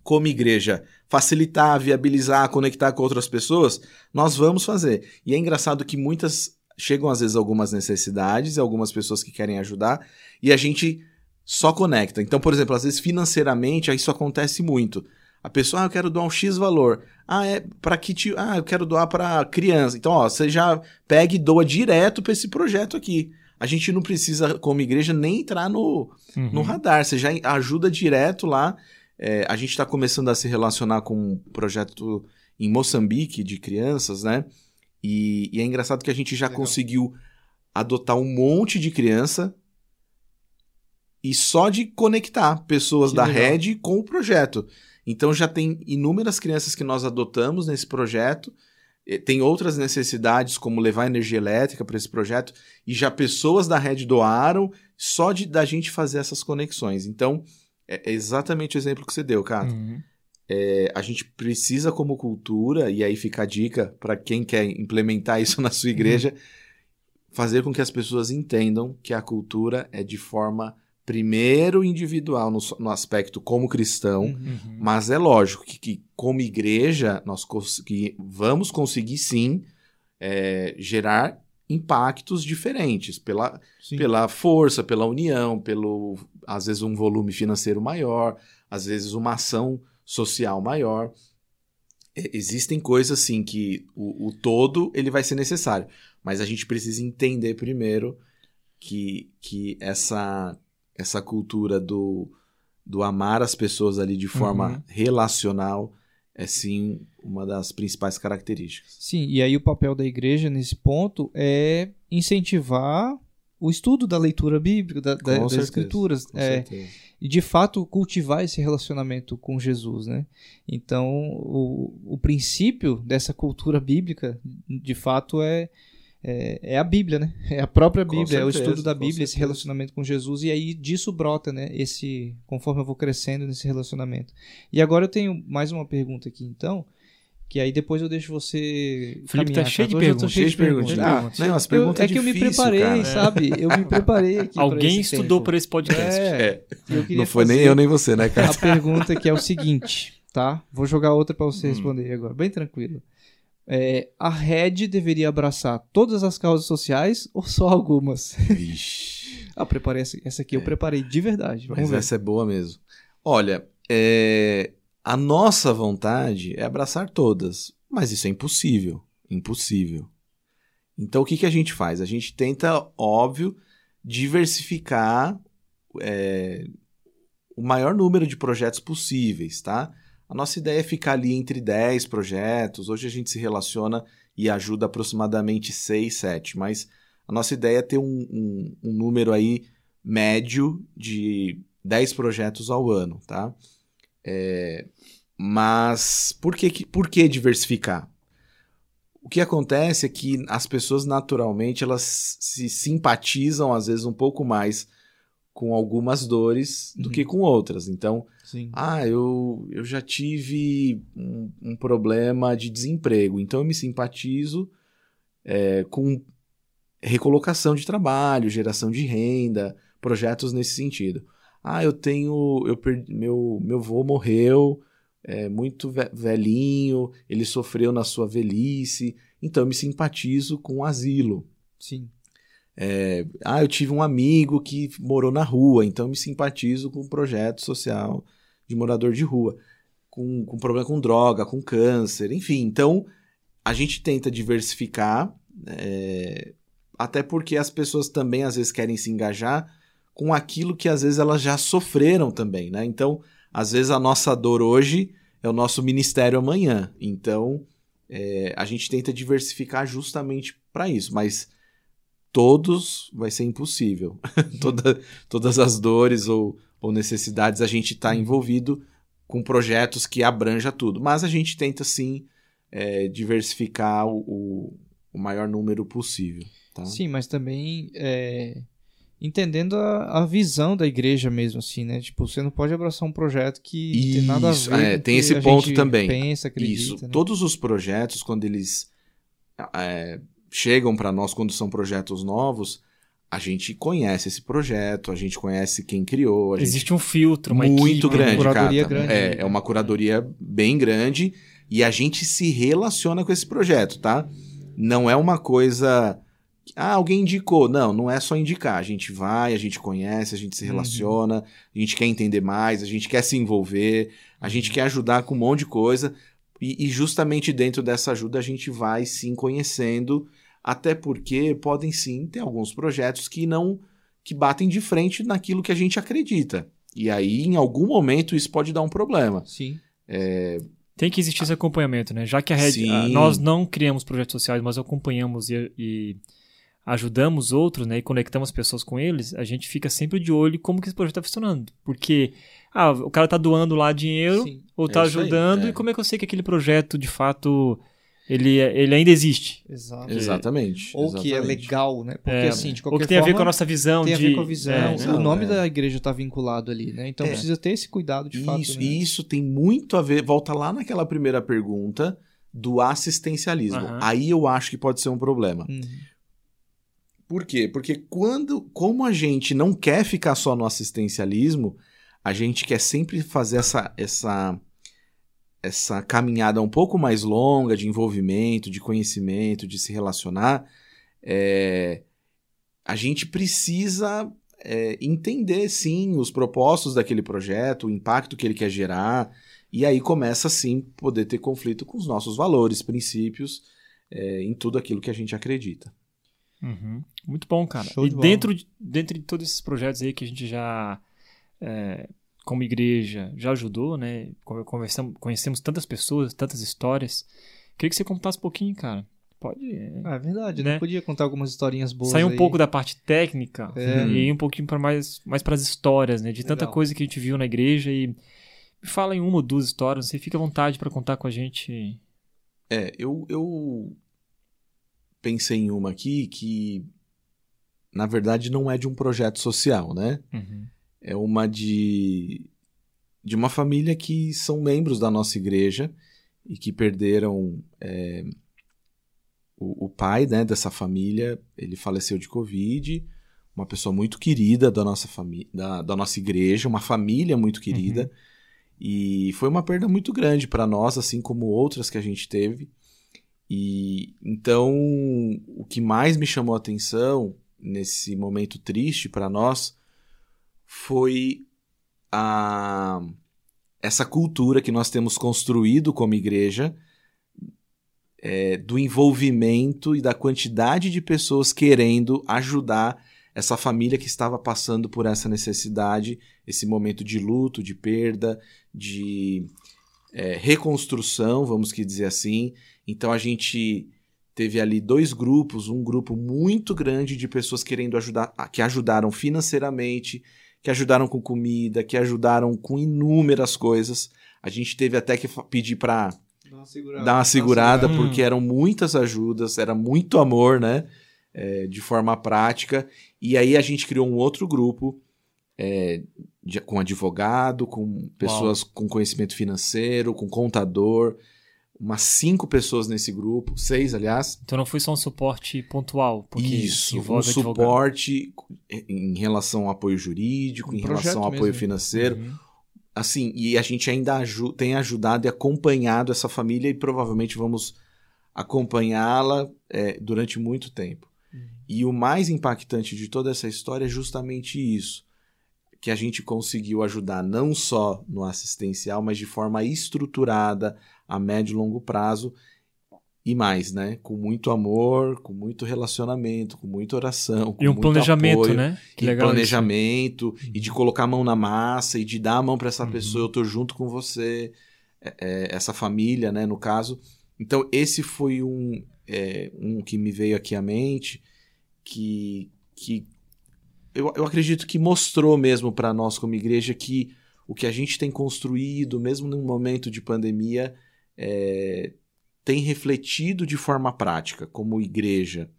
como igreja, facilitar, viabilizar, conectar com outras pessoas, nós vamos fazer. E é engraçado que muitas chegam às vezes algumas necessidades e algumas pessoas que querem ajudar e a gente só conecta. Então, por exemplo, às vezes financeiramente isso acontece muito. A pessoa, ah, eu quero doar um X valor. Ah, é para que te... Ah, eu quero doar para criança. Então, ó, você já pega e doa direto para esse projeto aqui. A gente não precisa, como igreja, nem entrar no, uhum. no radar. Você já ajuda direto lá. É, a gente está começando a se relacionar com um projeto em Moçambique de crianças, né? E, e, é engraçado que a gente já Legal. conseguiu adotar um monte de criança e só de conectar pessoas que da legal. rede com o projeto. Então já tem inúmeras crianças que nós adotamos nesse projeto. Tem outras necessidades, como levar energia elétrica para esse projeto, e já pessoas da rede doaram só de da gente fazer essas conexões. Então, é exatamente o exemplo que você deu, cara. Uhum. É, a gente precisa, como cultura, e aí fica a dica para quem quer implementar isso *laughs* na sua igreja, uhum. fazer com que as pessoas entendam que a cultura é de forma primeiro individual no, no aspecto como cristão, uhum. mas é lógico que, que como igreja nós consegui, vamos conseguir sim é, gerar impactos diferentes pela, pela força, pela união, pelo às vezes um volume financeiro maior, às vezes uma ação social maior. É, existem coisas assim que o, o todo ele vai ser necessário, mas a gente precisa entender primeiro que, que essa essa cultura do, do amar as pessoas ali de forma uhum. relacional é sim uma das principais características.
Sim, e aí o papel da igreja nesse ponto é incentivar o estudo da leitura bíblica, da, da, das escrituras. é, e de fato cultivar esse relacionamento com Jesus. Né? Então, o, o princípio dessa cultura bíblica, de fato, é é, é, a Bíblia, né? *laughs* É a própria Bíblia, certeza, é o estudo da Bíblia, esse relacionamento com Jesus, e aí disso brota, né? Esse, conforme eu vou crescendo nesse relacionamento. E agora eu tenho mais uma pergunta aqui, então, que aí depois eu deixo você.
Felipe tá cheio de perguntas.
Cheio de perguntas. Ah, não, as perguntas
eu, é, que eu me preparei, cara. sabe? Eu me preparei aqui.
Alguém estudou para esse podcast.
É, é. Não foi nem eu nem você, né, cara?
A pergunta que é o seguinte, tá? Vou jogar outra para você hum. responder agora, bem tranquilo é, a rede deveria abraçar todas as causas sociais ou só algumas?
Vixe. *laughs*
ah, preparei essa, essa aqui, é. eu preparei de verdade.
Vamos Mas ver. essa é boa mesmo. Olha, é, a nossa vontade é abraçar todas, mas isso é impossível. Impossível. Então o que, que a gente faz? A gente tenta, óbvio, diversificar é, o maior número de projetos possíveis, tá? A nossa ideia é ficar ali entre 10 projetos. Hoje a gente se relaciona e ajuda aproximadamente 6, 7, mas a nossa ideia é ter um, um, um número aí médio de 10 projetos ao ano, tá? É, mas por que, por que diversificar? O que acontece é que as pessoas naturalmente elas se simpatizam às vezes um pouco mais com algumas dores do uhum. que com outras. Então, Sim. ah, eu, eu já tive um, um, problema de desemprego, então eu me simpatizo é, com recolocação de trabalho, geração de renda, projetos nesse sentido. Ah, eu tenho, eu perdi, meu meu avô morreu, é, muito velhinho, ele sofreu na sua velhice, então eu me simpatizo com o asilo.
Sim.
É, ah, eu tive um amigo que morou na rua, então me simpatizo com o projeto social de morador de rua, com, com problema com droga, com câncer, enfim. Então, a gente tenta diversificar, é, até porque as pessoas também às vezes querem se engajar com aquilo que às vezes elas já sofreram também, né? Então, às vezes a nossa dor hoje é o nosso ministério amanhã. Então, é, a gente tenta diversificar justamente para isso, mas todos vai ser impossível. *laughs* Toda, todas as dores ou, ou necessidades a gente está envolvido com projetos que abranja tudo. Mas a gente tenta sim é, diversificar o, o, maior número possível. Tá?
Sim, mas também é, entendendo a, a, visão da igreja mesmo, assim, né? Tipo, você não pode abraçar um projeto que Isso, tem nada a ver
é,
com
tem esse ponto também.
Pensa, acredita, Isso.
Né? Todos os projetos, quando eles é, chegam para nós quando são projetos novos, a gente conhece esse projeto, a gente conhece quem criou.
Existe
gente...
um filtro, uma
muito
equipe,
grande,
uma curadoria
cara.
grande.
É, é uma curadoria bem grande e a gente se relaciona com esse projeto, tá? Não é uma coisa ah, alguém indicou. Não, não é só indicar. A gente vai, a gente conhece, a gente se uhum. relaciona, uhum. a gente quer entender mais, a gente quer se envolver, a gente uhum. quer ajudar com um monte de coisa. E, e, justamente dentro dessa ajuda a gente vai sim conhecendo até porque podem sim ter alguns projetos que não que batem de frente naquilo que a gente acredita. E aí, em algum momento, isso pode dar um problema.
Sim.
É,
Tem que existir esse acompanhamento, né? Já que a Red, a, nós não criamos projetos sociais, mas acompanhamos e, e, ajudamos outros, né? E conectamos pessoas com eles, a gente fica sempre de olho como que esse projeto está funcionando. Porque ah, o cara tá doando lá dinheiro Sim. ou tá é ajudando, aí, é. e como é que eu sei que aquele projeto de fato ele, ele ainda existe.
Exato. Exatamente.
Ou
exatamente.
que é legal, né? Porque
é,
assim, de qualquer
Ou que tem
forma,
a ver com a nossa visão.
Tem
de...
a ver com a visão.
É,
o nome é. da igreja está vinculado ali, né? Então é. precisa ter esse cuidado de
isso,
fato.
Né? E isso tem muito a ver. Volta lá naquela primeira pergunta do assistencialismo. Uhum. Aí eu acho que pode ser um problema. Uhum. Por quê? Porque quando, como a gente não quer ficar só no assistencialismo, a gente quer sempre fazer essa, essa essa caminhada um pouco mais longa de envolvimento, de conhecimento, de se relacionar, é, a gente precisa é, entender sim os propósitos daquele projeto, o impacto que ele quer gerar, e aí começa sim poder ter conflito com os nossos valores, princípios, é, em tudo aquilo que a gente acredita.
Uhum. Muito bom, cara. Show e de dentro de, dentro de todos esses projetos aí que a gente já é, como igreja já ajudou, né? Conversamos, conhecemos tantas pessoas, tantas histórias. Queria que você contasse um pouquinho, cara. Pode.
É, ah, é verdade, né? Podia contar algumas historinhas boas.
Sair um
aí.
pouco da parte técnica é. e ir um pouquinho para mais, mais para as histórias, né? De Legal. tanta coisa que a gente viu na igreja e me fala em uma ou duas histórias. Você fica à vontade para contar com a gente.
É, eu, eu pensei em uma aqui que na verdade não é de um projeto social, né? Uhum é uma de, de uma família que são membros da nossa igreja e que perderam é, o, o, pai né, dessa família. Ele faleceu de Covid, uma pessoa muito querida da nossa, família, da, da nossa igreja, uma família muito querida. Uhum. E foi uma perda muito grande para nós, assim como outras que a gente teve. E então o que mais me chamou a atenção nesse momento triste para nós foi a essa cultura que nós temos construído como igreja é, do envolvimento e da quantidade de pessoas querendo ajudar essa família que estava passando por essa necessidade, esse momento de luto, de perda, de é, reconstrução, vamos que dizer assim. Então a gente teve ali dois grupos, um grupo muito grande de pessoas querendo ajudar, que ajudaram financeiramente, que ajudaram com comida, que ajudaram com inúmeras coisas. A gente teve até que pedir para dar uma segurada, dar uma segurada porque eram muitas ajudas, era muito amor, né? É, de forma prática. E aí a gente criou um outro grupo é, de, com advogado, com pessoas Uau. com conhecimento financeiro, com contador, umas cinco pessoas nesse grupo, seis, aliás.
Então não foi só um suporte pontual,
Isso, um suporte em relação ao apoio jurídico, um em relação ao apoio mesmo. financeiro. Uhum. Assim, e a gente ainda aju tem ajudado e acompanhado essa família e provavelmente vamos acompanhá-la é, durante muito tempo. Uhum. E o mais impactante de toda essa história é justamente isso. Que a gente conseguiu ajudar não só no assistencial, mas de forma estruturada, a médio e longo prazo e mais, né? Com muito amor, com muito relacionamento, com muita oração, com
e um
muito
planejamento,
apoio,
né?
Que e legal planejamento isso. e de colocar a mão na massa e de dar a mão para essa uhum. pessoa, eu tô junto com você, é, é, essa família, né? No caso, então esse foi um é, um que me veio aqui à mente que que eu, eu acredito que mostrou mesmo para nós como igreja que o que a gente tem construído, mesmo num momento de pandemia, é, tem refletido de forma prática como igreja.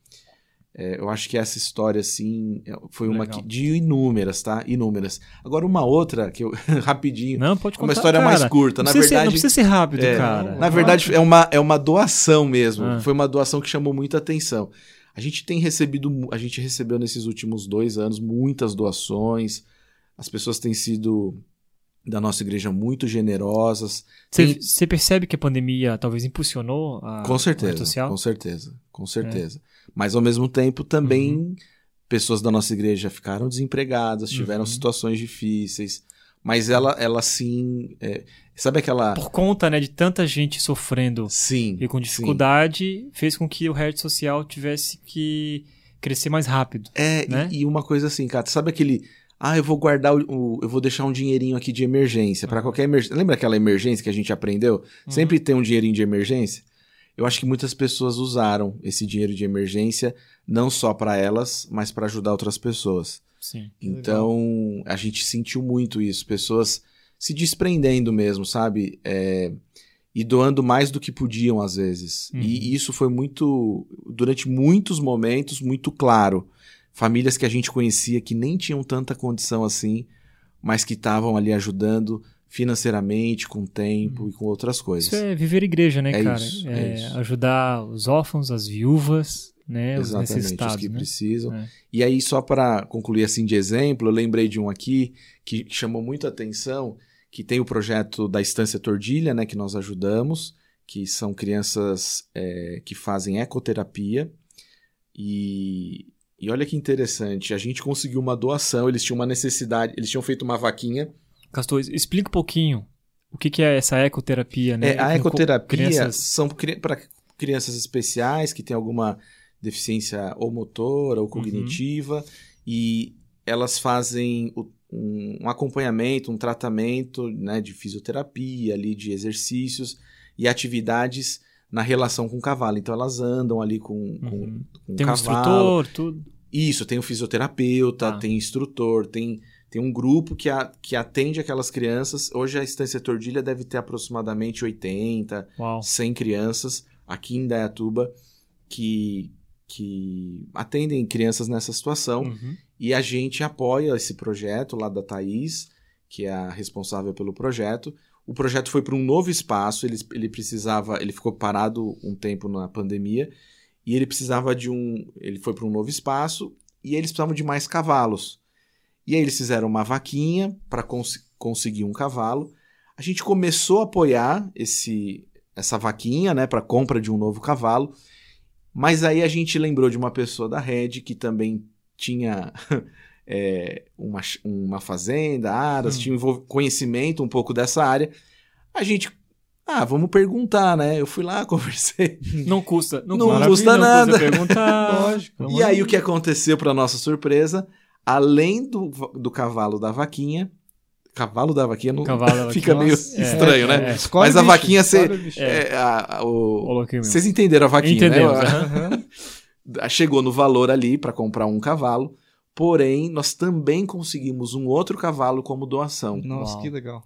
É, eu acho que essa história, assim, é, foi uma que, de inúmeras, tá? Inúmeras. Agora, uma outra, que eu, *laughs* rapidinho.
Não, pode contar.
Uma história
cara,
mais curta. Na verdade. Ser,
não precisa ser rápido,
é,
cara.
Na verdade, é uma, é uma doação mesmo. Ah. Foi uma doação que chamou muita atenção. A gente tem recebido, a gente recebeu nesses últimos dois anos muitas doações. As pessoas têm sido da nossa igreja muito generosas.
Você Tem... percebe que a pandemia talvez impulsionou a
com certeza, social? Com certeza, com certeza. É. Mas ao mesmo tempo também uhum. pessoas da nossa igreja ficaram desempregadas, tiveram uhum. situações difíceis. Mas ela, ela sim. É... sabe aquela.
Por conta né, de tanta gente sofrendo
sim,
e com dificuldade, sim. fez com que o rede social tivesse que crescer mais rápido.
É,
né?
e, e uma coisa assim, cara, sabe aquele ah, eu vou guardar o, o eu vou deixar um dinheirinho aqui de emergência para qualquer emergência. Lembra aquela emergência que a gente aprendeu? Uhum. Sempre tem um dinheirinho de emergência. Eu acho que muitas pessoas usaram esse dinheiro de emergência não só para elas, mas para ajudar outras pessoas.
Sim.
Então, legal. a gente sentiu muito isso, pessoas se desprendendo mesmo, sabe? É, e doando mais do que podiam às vezes. Uhum. E isso foi muito, durante muitos momentos, muito claro. Famílias que a gente conhecia que nem tinham tanta condição assim, mas que estavam ali ajudando financeiramente, com tempo uhum. e com outras coisas.
Isso é viver igreja, né, é cara? Isso, é, é ajudar os órfãos, as viúvas, né?
Exatamente, os,
os
que
né?
precisam. É. E aí, só para concluir assim de exemplo, eu lembrei de um aqui que chamou muito a atenção, que tem o projeto da Estância Tordilha, né, que nós ajudamos, que são crianças é, que fazem ecoterapia. E, e olha que interessante, a gente conseguiu uma doação, eles tinham uma necessidade, eles tinham feito uma vaquinha.
Castor, explica um pouquinho o que, que é essa ecoterapia, né?
É, a ecoterapia crianças... são para crianças especiais que têm alguma deficiência ou motora ou cognitiva uhum. e elas fazem o, um, um, acompanhamento, um tratamento né, de fisioterapia, ali, de exercícios e atividades na relação com o cavalo. Então elas andam ali com, uhum. com,
tem
um
instrutor, tudo.
Isso, tem o um fisioterapeuta, ah. tem instrutor, tem, tem um grupo que, a, que atende aquelas crianças. Hoje a Estância Tordilha deve ter aproximadamente 80, Uau. 100 crianças aqui em Dayatuba que, que atendem crianças nessa situação. Uhum. E a gente apoia esse projeto lá da Thaís, que é a responsável pelo projeto. O projeto foi para um novo espaço, ele, ele precisava, ele ficou parado um tempo na pandemia, e ele precisava de um. Ele foi para um novo espaço e eles precisavam de mais cavalos. E aí eles fizeram uma vaquinha para cons conseguir um cavalo. A gente começou a apoiar esse, essa vaquinha, né, para compra de um novo cavalo. Mas aí a gente lembrou de uma pessoa da Red que também tinha *laughs* é, uma, uma fazenda, aras, hum. tinha conhecimento um pouco dessa área. A gente ah, vamos perguntar, né? Eu fui lá, *laughs* conversei.
Não custa.
Não, não custa nada. Não
perguntar. *laughs* Lógico.
E aí o que aconteceu para nossa surpresa? Além do, do cavalo da vaquinha, Cavalo da vaquinha não
da *laughs*
fica meio é, estranho, é, né? É, Mas a bicho, vaquinha. É, o... Vocês entenderam a vaquinha,
Entendemos,
né? Uhum. Chegou no valor ali para comprar um cavalo. Porém, nós também conseguimos um outro cavalo como doação.
Nossa, Uau. que legal.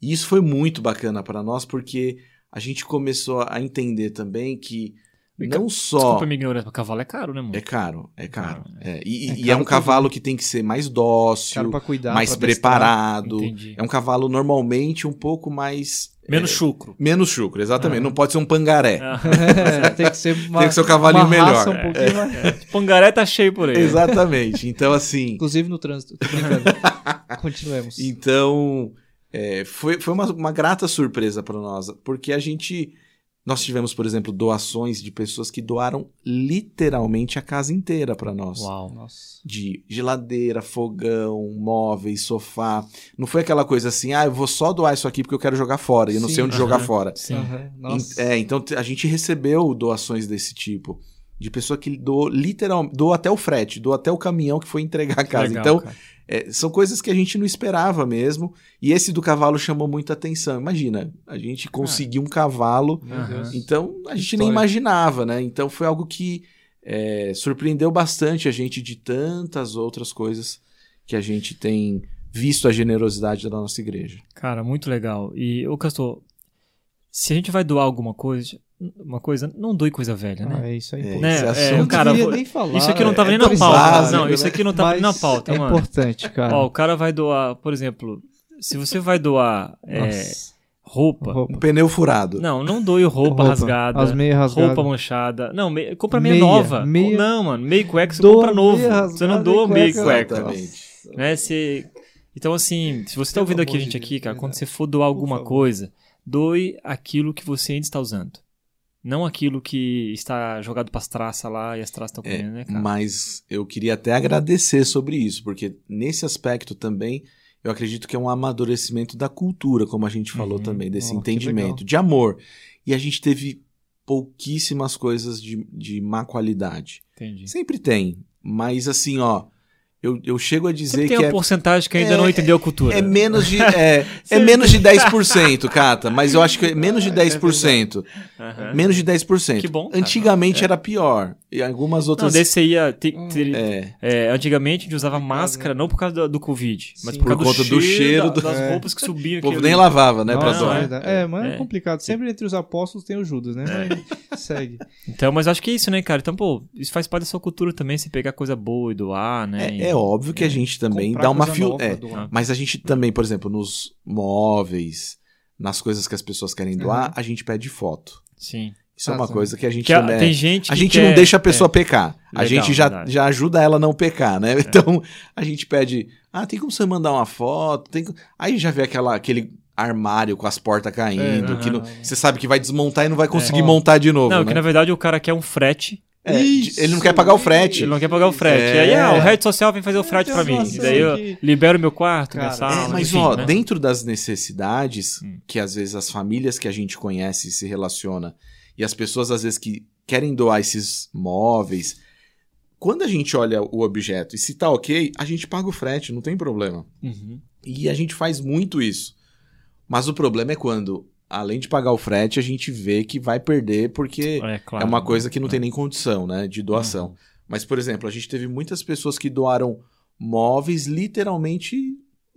E isso foi muito bacana para nós, porque a gente começou a entender também que não só.
Desculpa minha ignorância, cavalo é caro, né, mano?
É caro, é caro. É. É. E, é, e é um cavalo que tem que ser mais dócil, cuidar, mais preparado. É um cavalo normalmente um pouco mais.
Menos
é,
chucro.
Menos chucro, exatamente. Não pode ser um pangaré. *laughs*
É, tem que ser *laughs* uma,
Tem que ser um cavalinho melhor. Um
mais... Pangaré tá cheio por aí.
Exatamente. Então, assim.
Inclusive no trânsito. *laughs* Continuemos.
Então, foi, foi uma, uma grata surpresa para nós, porque a gente nós tivemos, por exemplo, doações de pessoas que doaram literalmente a casa inteira para nós.
Uau. Nossa.
De geladeira, fogão, móveis, sofá. Não foi aquela coisa assim, ah, eu vou só doar isso aqui porque eu quero jogar fora e eu não sei onde jogar fora.
Sim. Uhum.
É, então a gente recebeu doações desse tipo. De pessoa que doou literalmente, doou até o frete, doou até o caminhão que foi entregar a casa. Legal, então, é, são coisas que a gente não esperava mesmo. E esse do cavalo chamou muita atenção. Imagina, a gente conseguiu um cavalo. Então a gente nem imaginava, né? Então foi algo que é, surpreendeu bastante a gente de tantas outras coisas que a gente tem visto a generosidade da nossa igreja.
Cara, muito legal. E, ô Castor, se a gente vai doar alguma coisa, uma coisa, não doe coisa velha, né?
Ah, é isso aí.
É, né? é, um cara, nem falar, isso aqui não tava é, nem na pauta. Básico, não, isso aqui não tava nem na pauta,
é
mano.
importante, cara.
Ó, o cara vai doar, por exemplo, se você vai doar é, roupa, roupa,
Um pneu furado.
Não, não doe roupa, roupa rasgada.
As meias rasgadas.
Roupa manchada. Não, meia, compra meia, meia nova. Meia, não, mano, meia cueca você compra novo. Você não doa meia cueca. Exatamente. Né? Você... Então, assim, se você tá ouvindo aqui a gente aqui, cara, quando você for doar alguma coisa, doe aquilo que você ainda está usando. Não aquilo que está jogado para as traças lá e as traças estão é, comendo, é, né, cara?
Mas eu queria até agradecer sobre isso, porque nesse aspecto também eu acredito que é um amadurecimento da cultura, como a gente falou uhum. também, desse oh, entendimento, de amor. E a gente teve pouquíssimas coisas de, de má qualidade.
Entendi.
Sempre tem, mas assim, ó, eu, eu chego a dizer
Sempre
que.
Tem uma é, porcentagem que ainda é, não entendeu a cultura.
É menos de, é, *laughs* é menos de 10%, Cata, mas eu acho que é menos de 10%. Uhum. Menos de 10%. Que bom. Cara. Antigamente é. era pior. E algumas outras.
Não, desse ia. Te, te, é. é. antigamente a gente usava máscara não por causa do, do Covid, Sim. mas por, por conta do cheiro, do cheiro das roupas que subiam. O
povo nem lavava, né? Não, pra
não, é, mas é, complicado. Sempre entre os apóstolos tem o Judas, né? Mas *laughs* segue.
Então, mas acho que é isso, né, cara? Então, pô, isso faz parte da sua cultura também, você pegar coisa boa e doar, né?
É, óbvio que a gente também dá uma fio. É, mas a gente também, por exemplo, nos móveis, nas coisas que as pessoas querem doar, uhum. a gente pede foto.
Sim.
Isso ah, é uma coisa que a gente. Que
né, tem gente
a gente quer... não deixa a pessoa é. pecar. Legal, a gente já, já ajuda ela a não pecar, né? É. Então a gente pede. Ah, tem como você mandar uma foto? Tem... Aí já vê aquela, aquele armário com as portas caindo, é, que não, você sabe que vai desmontar e não vai conseguir é. montar de novo.
Não,
né?
que na verdade o cara quer um frete
é, ele não quer pagar o frete.
Ele não quer pagar o frete. É. E aí, ah, o rede social vem fazer o frete para mim. E daí eu libero meu quarto, Cara, minha sala.
É, mas, enfim, ó, né? dentro das necessidades hum. que às vezes as famílias que a gente conhece se relaciona e as pessoas às vezes que querem doar esses móveis, quando a gente olha o objeto e se tá ok, a gente paga o frete, não tem problema. Uhum. E a gente faz muito isso. Mas o problema é quando além de pagar o frete, a gente vê que vai perder porque é, claro, é uma coisa que não é. tem nem condição, né, de doação. Uhum. Mas, por exemplo, a gente teve muitas pessoas que doaram móveis literalmente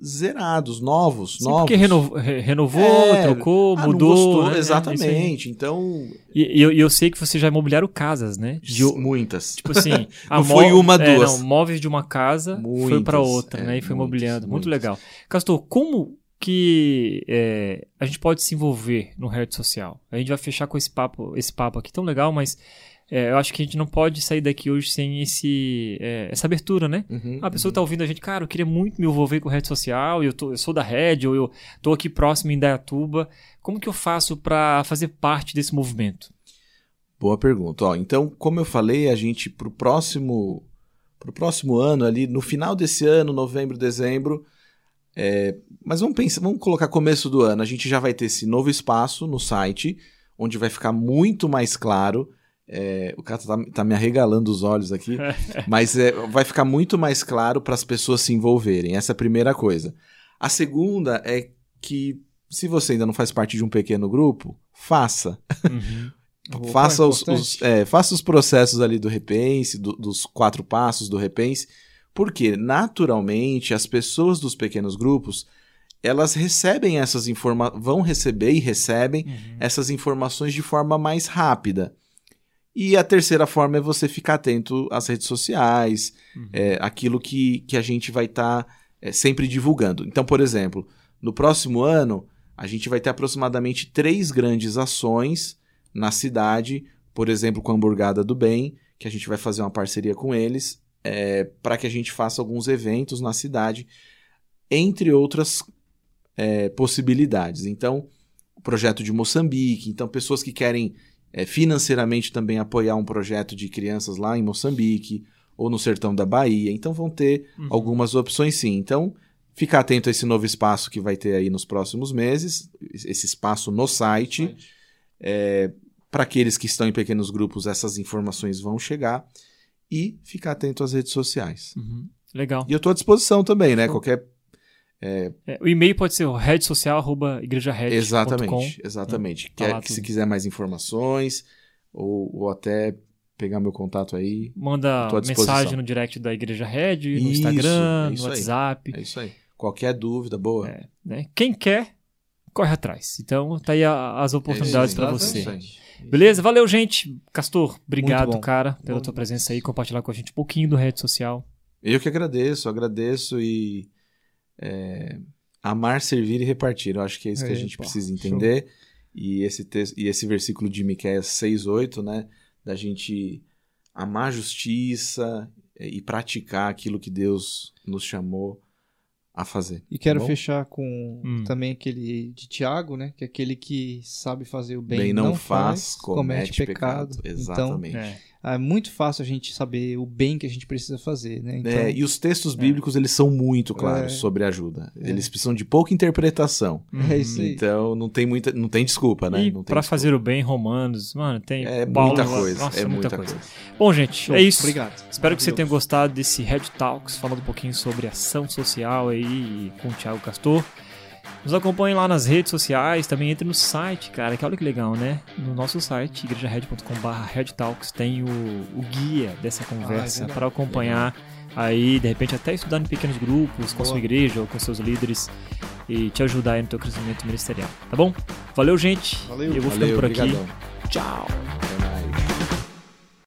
zerados, novos, Sim, novos.
Porque renovou, renovou é, trocou, ah, mudou. Gostou, né?
Exatamente. então.
E eu, eu sei que você já imobiliaram casas, né?
De, Muitas.
Tipo assim. *laughs*
não foi uma, é, duas.
Não, móveis de uma casa Muitas, foi para outra, é, né? E foi imobiliando. Muito legal. Castor, como que é, a gente pode se envolver no rede social. A gente vai fechar com esse papo, esse papo aqui tão legal, mas é, eu acho que a gente não pode sair daqui hoje sem esse, é, essa abertura, né? Uhum, a pessoa está uhum. ouvindo a gente, cara, eu queria muito me envolver com rede social, eu, tô, eu sou da rede, ou eu estou aqui próximo em Dayatuba. Como que eu faço para fazer parte desse movimento?
Boa pergunta. Ó, então, como eu falei, a gente para o próximo, pro próximo ano, ali no final desse ano, novembro, dezembro, é, mas vamos pensar, vamos colocar começo do ano. A gente já vai ter esse novo espaço no site, onde vai ficar muito mais claro. É, o cara tá, tá, me arregalando os olhos aqui, *laughs* mas é, vai ficar muito mais claro para as pessoas se envolverem. Essa é a primeira coisa. A segunda é que, se você ainda não faz parte de um pequeno grupo, faça. Uhum. *laughs* faça, os, os é, faça os processos ali do Repense, do, dos quatro passos do Repense porque, naturalmente, as pessoas dos pequenos grupos elas recebem essas informações, vão receber e recebem uhum. essas informações de forma mais rápida. E a terceira forma é você ficar atento às redes sociais, uhum. é, aquilo que, que a gente vai estar tá, é, sempre divulgando. Então, por exemplo, no próximo ano, a gente vai ter aproximadamente três grandes ações na cidade, por exemplo, com a Hamburgada do Bem, que a gente vai fazer uma parceria com eles, é, para que a gente faça alguns eventos na cidade, entre outras é, possibilidades. Então, o projeto de Moçambique, então pessoas que querem é, financeiramente também apoiar um projeto de crianças lá em Moçambique ou no sertão da Bahia, então vão ter uhum. algumas opções sim. Então, ficar atento a esse novo espaço que vai ter aí nos próximos meses, esse espaço no site. É, para aqueles que estão em pequenos grupos, essas informações vão chegar e ficar atento às redes sociais.
Uhum. Legal.
E eu estou à disposição também, né? Qualquer. É...
É, o e-mail pode ser o rede social arroba igrejared.
Exatamente, exatamente. Né? Que, se quiser mais informações ou, ou até pegar meu contato aí.
Manda mensagem no direct da Igreja Red, no Instagram, é no WhatsApp.
Aí. É isso aí. Qualquer dúvida, boa. É,
né? Quem quer, corre atrás. Então, tá aí a, as oportunidades para você. Beleza? Valeu, gente. Castor, obrigado, cara, pela bom tua presença aí, compartilhar com a gente um pouquinho do rede social.
Eu que agradeço, agradeço e é, amar, servir e repartir. Eu acho que é isso que a gente pô, precisa entender. E esse, texto, e esse versículo de Miqueias 6,8, né? Da gente amar a justiça e praticar aquilo que Deus nos chamou a fazer.
E quero tá fechar com hum. também aquele de Tiago, né? Que é aquele que sabe fazer o bem, bem não, não faz, comete, comete pecado. pecado.
Exatamente.
Então, é. É muito fácil a gente saber o bem que a gente precisa fazer, né?
Então, é, e os textos é. bíblicos, é. eles são muito claros é. sobre ajuda. É. Eles precisam de pouca interpretação.
É isso aí.
Então, não tem muita, não tem desculpa, né?
E para fazer o bem, Romanos, mano, tem
É Paulo, muita coisa, Nossa, é muita, muita coisa. coisa.
Bom, gente, Show. é isso.
Obrigado.
Espero que você tenha gostado desse Red Talks, falando um pouquinho sobre ação social aí com o Thiago Castor. Nos acompanhe lá nas redes sociais, também entre no site, cara, que olha que legal, né? No nosso site, igrejared.com.br Talks, tem o, o, guia dessa conversa ah, é para acompanhar aí, de repente até estudar em pequenos grupos, com a sua igreja ou com seus líderes e te ajudar aí no teu crescimento ministerial, tá bom? Valeu, gente.
Valeu.
Eu vou
Valeu,
ficando por
aqui.
Tchau.